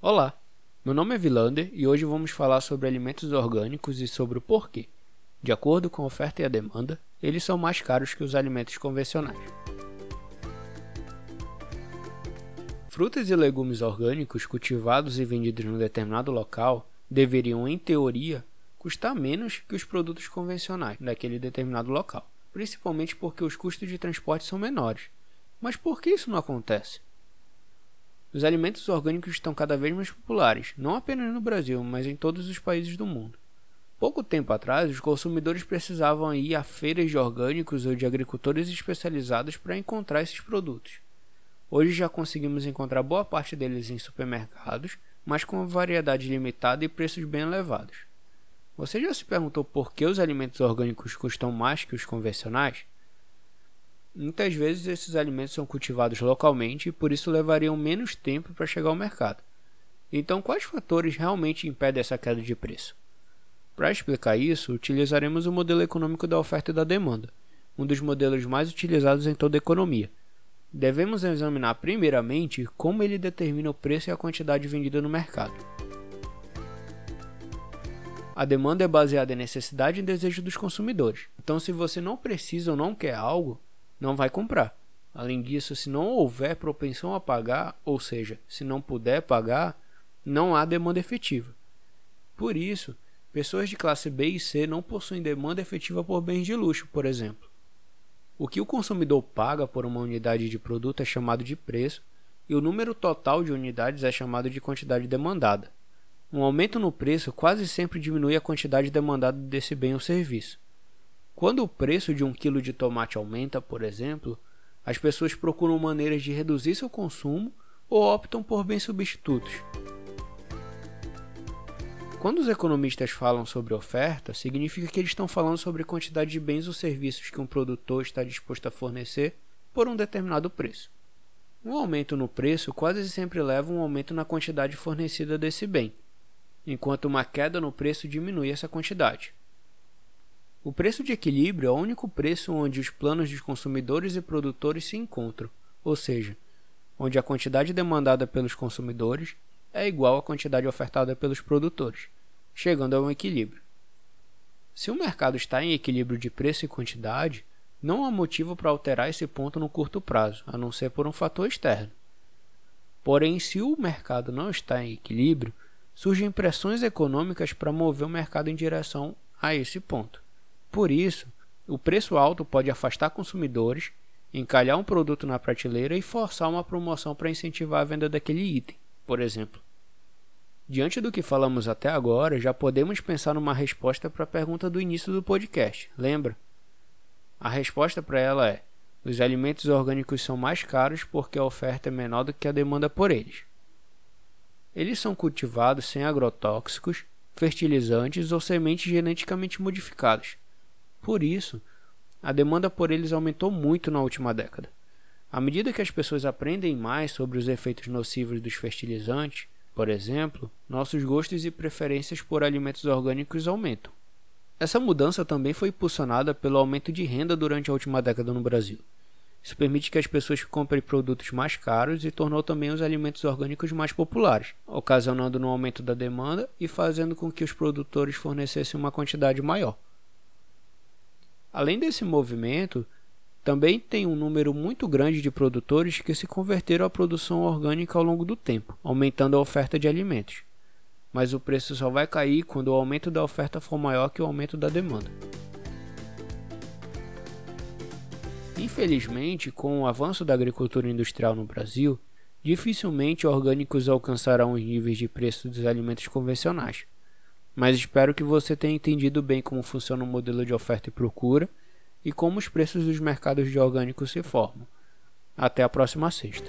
Olá, meu nome é Vilander e hoje vamos falar sobre alimentos orgânicos e sobre o porquê. De acordo com a oferta e a demanda, eles são mais caros que os alimentos convencionais. Frutas e legumes orgânicos cultivados e vendidos em um determinado local deveriam, em teoria, custar menos que os produtos convencionais daquele determinado local, principalmente porque os custos de transporte são menores. Mas por que isso não acontece? Os alimentos orgânicos estão cada vez mais populares, não apenas no Brasil, mas em todos os países do mundo. Pouco tempo atrás, os consumidores precisavam ir a feiras de orgânicos ou de agricultores especializados para encontrar esses produtos. Hoje já conseguimos encontrar boa parte deles em supermercados, mas com variedade limitada e preços bem elevados. Você já se perguntou por que os alimentos orgânicos custam mais que os convencionais? Muitas vezes esses alimentos são cultivados localmente e por isso levariam menos tempo para chegar ao mercado. Então, quais fatores realmente impedem essa queda de preço? Para explicar isso, utilizaremos o modelo econômico da oferta e da demanda, um dos modelos mais utilizados em toda a economia. Devemos examinar primeiramente como ele determina o preço e a quantidade vendida no mercado. A demanda é baseada em necessidade e desejo dos consumidores. Então, se você não precisa ou não quer algo, não vai comprar. Além disso, se não houver propensão a pagar, ou seja, se não puder pagar, não há demanda efetiva. Por isso, pessoas de classe B e C não possuem demanda efetiva por bens de luxo, por exemplo. O que o consumidor paga por uma unidade de produto é chamado de preço, e o número total de unidades é chamado de quantidade demandada. Um aumento no preço quase sempre diminui a quantidade demandada desse bem ou serviço. Quando o preço de um quilo de tomate aumenta, por exemplo, as pessoas procuram maneiras de reduzir seu consumo ou optam por bens substitutos. Quando os economistas falam sobre oferta, significa que eles estão falando sobre quantidade de bens ou serviços que um produtor está disposto a fornecer por um determinado preço. Um aumento no preço quase sempre leva a um aumento na quantidade fornecida desse bem, enquanto uma queda no preço diminui essa quantidade. O preço de equilíbrio é o único preço onde os planos dos consumidores e produtores se encontram, ou seja, onde a quantidade demandada pelos consumidores é igual à quantidade ofertada pelos produtores, chegando a um equilíbrio. Se o mercado está em equilíbrio de preço e quantidade, não há motivo para alterar esse ponto no curto prazo, a não ser por um fator externo. Porém, se o mercado não está em equilíbrio, surgem pressões econômicas para mover o mercado em direção a esse ponto. Por isso, o preço alto pode afastar consumidores, encalhar um produto na prateleira e forçar uma promoção para incentivar a venda daquele item, por exemplo. Diante do que falamos até agora, já podemos pensar numa resposta para a pergunta do início do podcast, lembra? A resposta para ela é: os alimentos orgânicos são mais caros porque a oferta é menor do que a demanda por eles. Eles são cultivados sem agrotóxicos, fertilizantes ou sementes geneticamente modificadas por isso, a demanda por eles aumentou muito na última década. À medida que as pessoas aprendem mais sobre os efeitos nocivos dos fertilizantes, por exemplo, nossos gostos e preferências por alimentos orgânicos aumentam. Essa mudança também foi impulsionada pelo aumento de renda durante a última década no Brasil. Isso permite que as pessoas comprem produtos mais caros e tornou também os alimentos orgânicos mais populares, ocasionando um aumento da demanda e fazendo com que os produtores fornecessem uma quantidade maior. Além desse movimento, também tem um número muito grande de produtores que se converteram à produção orgânica ao longo do tempo, aumentando a oferta de alimentos. Mas o preço só vai cair quando o aumento da oferta for maior que o aumento da demanda. Infelizmente, com o avanço da agricultura industrial no Brasil, dificilmente orgânicos alcançarão os níveis de preço dos alimentos convencionais mas espero que você tenha entendido bem como funciona o modelo de oferta e procura e como os preços dos mercados de orgânicos se formam. Até a próxima sexta.